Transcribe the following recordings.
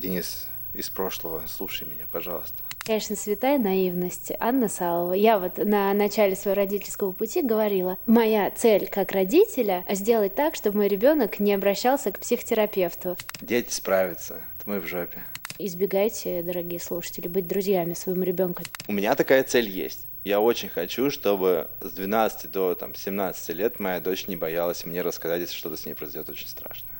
Денис из прошлого, слушай меня, пожалуйста. Конечно, святая наивность. Анна Салова. Я вот на начале своего родительского пути говорила, моя цель как родителя — сделать так, чтобы мой ребенок не обращался к психотерапевту. Дети справятся, это мы в жопе. Избегайте, дорогие слушатели, быть друзьями своему ребенку. У меня такая цель есть. Я очень хочу, чтобы с 12 до там, 17 лет моя дочь не боялась мне рассказать, если что-то с ней произойдет очень страшное.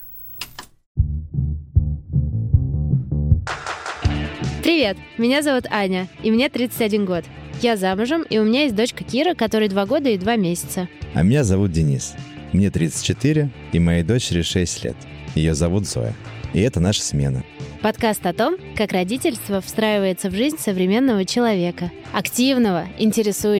Привет, меня зовут Аня, и мне 31 год. Я замужем, и у меня есть дочка Кира, которой 2 года и 2 месяца. А меня зовут Денис. Мне 34, и моей дочери 6 лет. Ее зовут Зоя. И это наша смена. Подкаст о том, как родительство встраивается в жизнь современного человека. Активного, интересующего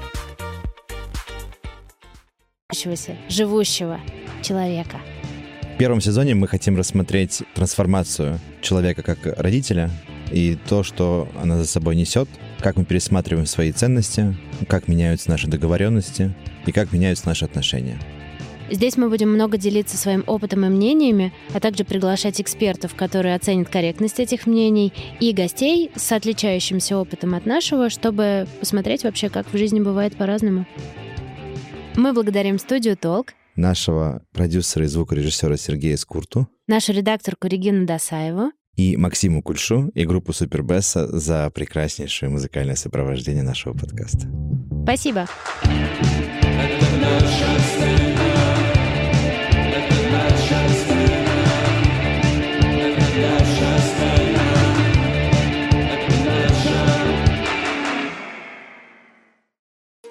Живущего человека. В первом сезоне мы хотим рассмотреть трансформацию человека как родителя и то, что она за собой несет, как мы пересматриваем свои ценности, как меняются наши договоренности и как меняются наши отношения. Здесь мы будем много делиться своим опытом и мнениями, а также приглашать экспертов, которые оценят корректность этих мнений, и гостей с отличающимся опытом от нашего, чтобы посмотреть вообще, как в жизни бывает по-разному. Мы благодарим студию «Толк», нашего продюсера и звукорежиссера Сергея Скурту, нашу редакторку Регину Досаеву и Максиму Кульшу и группу Супербесса за прекраснейшее музыкальное сопровождение нашего подкаста. Спасибо.